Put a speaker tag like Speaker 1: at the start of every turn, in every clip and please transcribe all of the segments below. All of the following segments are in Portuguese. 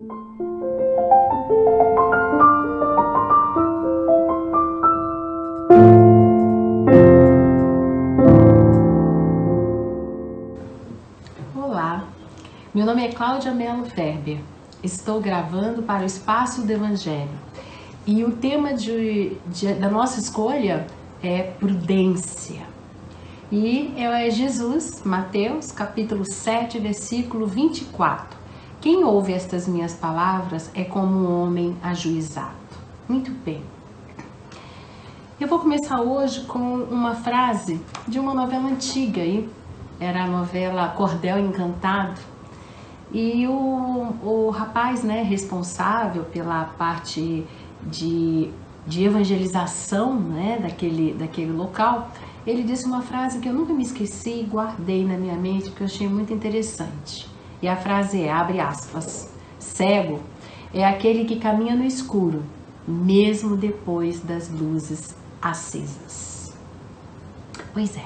Speaker 1: Olá, meu nome é Cláudia Mello Ferber. Estou gravando para o Espaço do Evangelho e o tema de, de, da nossa escolha é prudência. E é Jesus, Mateus, capítulo 7, versículo 24. Quem ouve estas minhas palavras é como um homem ajuizado. Muito bem. Eu vou começar hoje com uma frase de uma novela antiga aí. Era a novela Cordel Encantado. E o, o rapaz, né, responsável pela parte de, de evangelização, né, daquele, daquele local, ele disse uma frase que eu nunca me esqueci e guardei na minha mente porque eu achei muito interessante. E a frase é, abre aspas, cego é aquele que caminha no escuro, mesmo depois das luzes acesas. Pois é,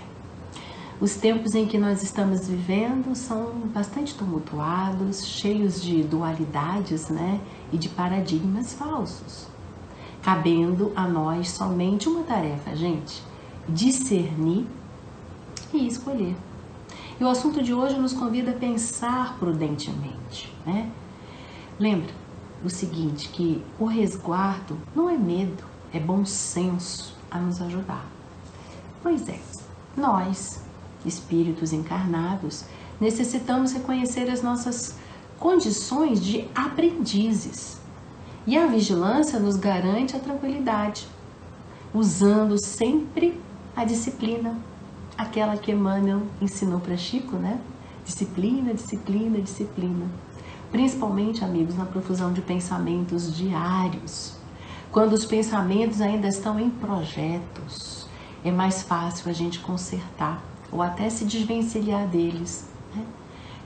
Speaker 1: os tempos em que nós estamos vivendo são bastante tumultuados, cheios de dualidades, né, e de paradigmas falsos. Cabendo a nós somente uma tarefa, gente, discernir e escolher. E o assunto de hoje nos convida a pensar prudentemente, né? Lembra o seguinte, que o resguardo não é medo, é bom senso a nos ajudar. Pois é, nós, espíritos encarnados, necessitamos reconhecer as nossas condições de aprendizes. E a vigilância nos garante a tranquilidade, usando sempre a disciplina, aquela que Emmanuel ensinou para Chico, né? Disciplina, disciplina, disciplina. Principalmente, amigos, na profusão de pensamentos diários. Quando os pensamentos ainda estão em projetos, é mais fácil a gente consertar ou até se desvencilhar deles né?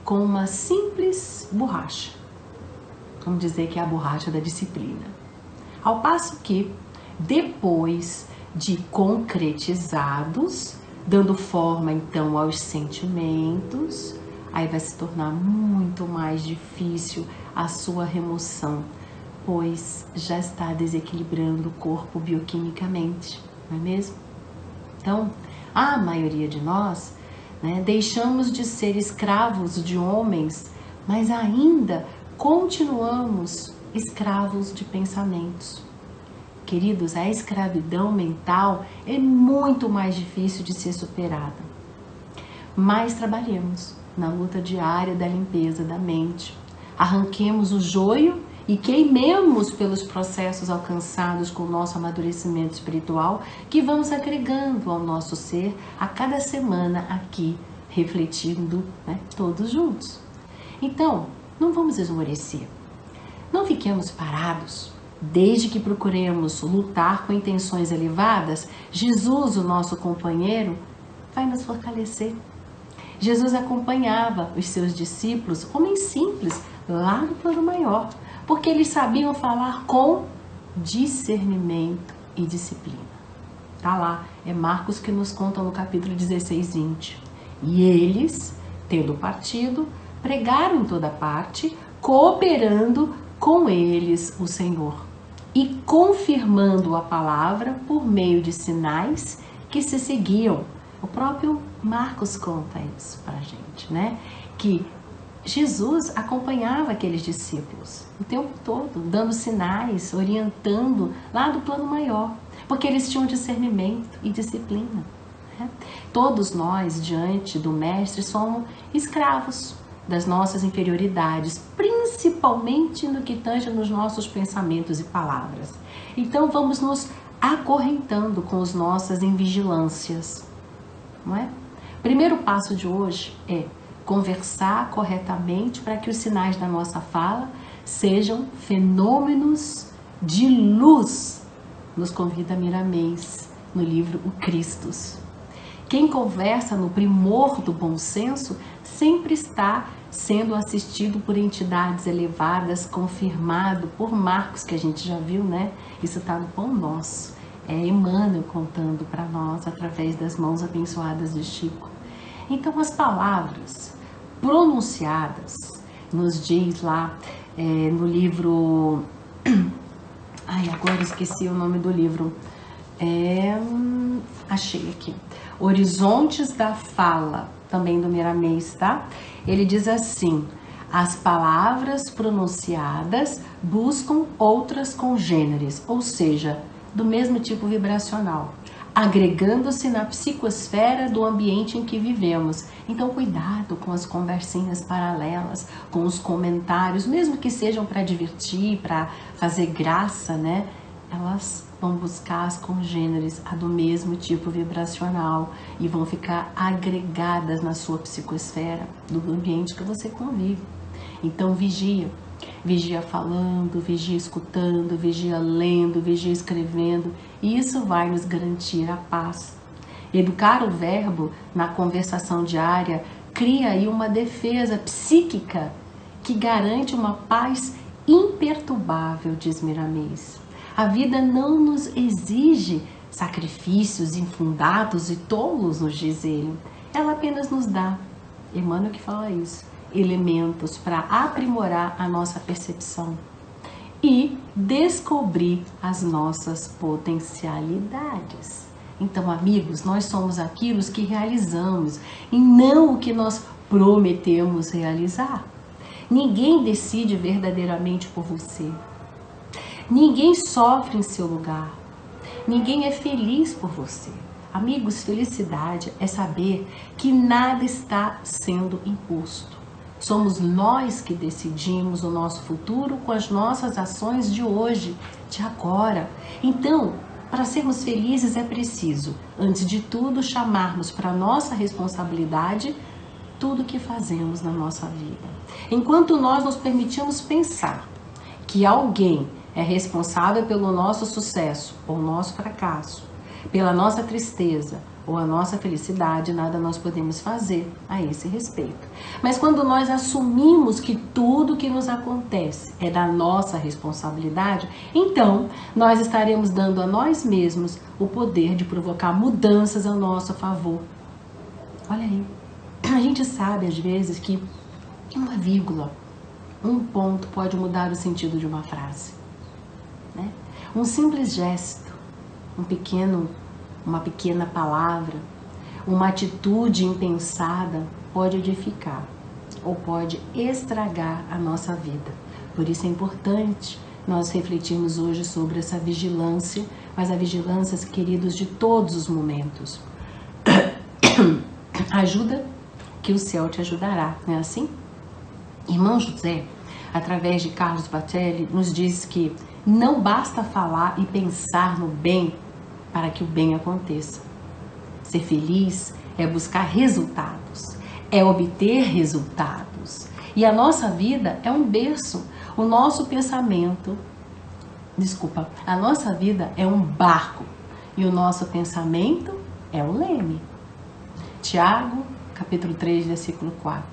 Speaker 1: com uma simples borracha. Vamos dizer que é a borracha da disciplina. Ao passo que, depois de concretizados, dando forma então aos sentimentos, aí vai se tornar muito mais difícil a sua remoção, pois já está desequilibrando o corpo bioquimicamente, não é mesmo? Então, a maioria de nós né, deixamos de ser escravos de homens, mas ainda continuamos escravos de pensamentos. Queridos, a escravidão mental é muito mais difícil de ser superada. Mas trabalhemos na luta diária da limpeza da mente. Arranquemos o joio e queimemos pelos processos alcançados com o nosso amadurecimento espiritual que vamos agregando ao nosso ser a cada semana aqui, refletindo né, todos juntos. Então, não vamos esmorecer. Não fiquemos parados Desde que procuremos lutar com intenções elevadas, Jesus, o nosso companheiro, vai nos fortalecer. Jesus acompanhava os seus discípulos, homens simples, lá no plano maior, porque eles sabiam falar com discernimento e disciplina. Tá lá, é Marcos que nos conta no capítulo 16, 20. E eles, tendo partido, pregaram em toda parte, cooperando com eles o Senhor e confirmando a palavra por meio de sinais que se seguiam. O próprio Marcos conta isso para a gente, né? Que Jesus acompanhava aqueles discípulos o tempo todo, dando sinais, orientando lá do plano maior, porque eles tinham discernimento e disciplina. Né? Todos nós, diante do Mestre, somos escravos das nossas inferioridades, principalmente no que tange nos nossos pensamentos e palavras. Então vamos nos acorrentando com as nossas invigilâncias, não é? Primeiro passo de hoje é conversar corretamente para que os sinais da nossa fala sejam fenômenos de luz. Nos convida Miramês no livro O Cristos. Quem conversa no primor do bom senso sempre está sendo assistido por entidades elevadas, confirmado por Marcos, que a gente já viu, né? Isso está no pão nosso. É Emmanuel contando para nós através das mãos abençoadas de Chico. Então, as palavras pronunciadas, nos diz lá é, no livro. Ai, agora esqueci o nome do livro. É, hum, achei aqui. Horizontes da Fala, também do Miramês, tá? Ele diz assim: as palavras pronunciadas buscam outras congêneres, ou seja, do mesmo tipo vibracional, agregando-se na psicosfera do ambiente em que vivemos. Então, cuidado com as conversinhas paralelas, com os comentários, mesmo que sejam para divertir, para fazer graça, né? Elas vão buscar as congêneres, a do mesmo tipo vibracional e vão ficar agregadas na sua psicosfera do ambiente que você convive. Então, vigia Vigia falando, vigia escutando, vigia lendo, vigia escrevendo. E isso vai nos garantir a paz. Educar o verbo na conversação diária cria aí uma defesa psíquica que garante uma paz imperturbável, diz Miramês. A vida não nos exige sacrifícios infundados e tolos, nos diz ele. Ela apenas nos dá. Emmanuel que fala isso elementos para aprimorar a nossa percepção e descobrir as nossas potencialidades. Então, amigos, nós somos aquilo que realizamos e não o que nós prometemos realizar. Ninguém decide verdadeiramente por você. Ninguém sofre em seu lugar. Ninguém é feliz por você. Amigos, felicidade é saber que nada está sendo imposto. Somos nós que decidimos o nosso futuro com as nossas ações de hoje, de agora. Então, para sermos felizes é preciso, antes de tudo, chamarmos para nossa responsabilidade tudo que fazemos na nossa vida. Enquanto nós nos permitimos pensar que alguém é responsável pelo nosso sucesso ou nosso fracasso, pela nossa tristeza ou a nossa felicidade, nada nós podemos fazer a esse respeito. Mas quando nós assumimos que tudo que nos acontece é da nossa responsabilidade, então nós estaremos dando a nós mesmos o poder de provocar mudanças a nosso favor. Olha aí, a gente sabe às vezes que uma vírgula, um ponto pode mudar o sentido de uma frase. Né? Um simples gesto, um pequeno uma pequena palavra, uma atitude impensada pode edificar ou pode estragar a nossa vida. Por isso é importante nós refletirmos hoje sobre essa vigilância, mas a vigilância, queridos, de todos os momentos. Ajuda que o céu te ajudará, não é assim? Irmão José, através de Carlos Batelli, nos diz que não basta falar e pensar no bem para que o bem aconteça. Ser feliz é buscar resultados, é obter resultados. E a nossa vida é um berço. O nosso pensamento, desculpa, a nossa vida é um barco e o nosso pensamento é o leme. Tiago, capítulo 3, versículo 4.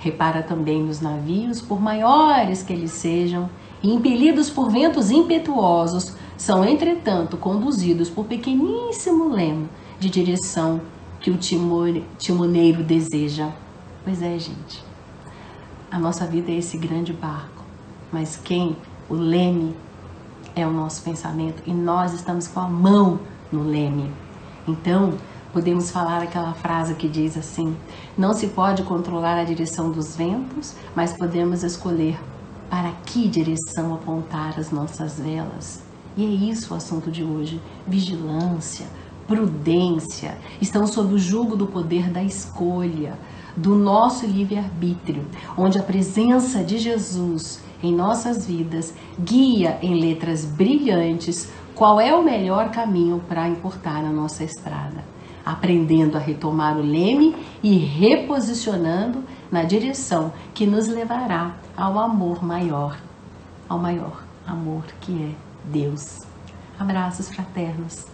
Speaker 1: Repara também nos navios, por maiores que eles sejam, e impelidos por ventos impetuosos, são, entretanto, conduzidos por pequeníssimo lemo de direção que o timoneiro deseja. Pois é, gente. A nossa vida é esse grande barco, mas quem o leme é o nosso pensamento e nós estamos com a mão no leme. Então, podemos falar aquela frase que diz assim: Não se pode controlar a direção dos ventos, mas podemos escolher para que direção apontar as nossas velas. E é isso o assunto de hoje: vigilância, prudência, estão sob o jugo do poder da escolha, do nosso livre-arbítrio, onde a presença de Jesus em nossas vidas guia em letras brilhantes qual é o melhor caminho para importar na nossa estrada, aprendendo a retomar o leme e reposicionando na direção que nos levará ao amor maior, ao maior amor que é Deus. Abraços fraternos.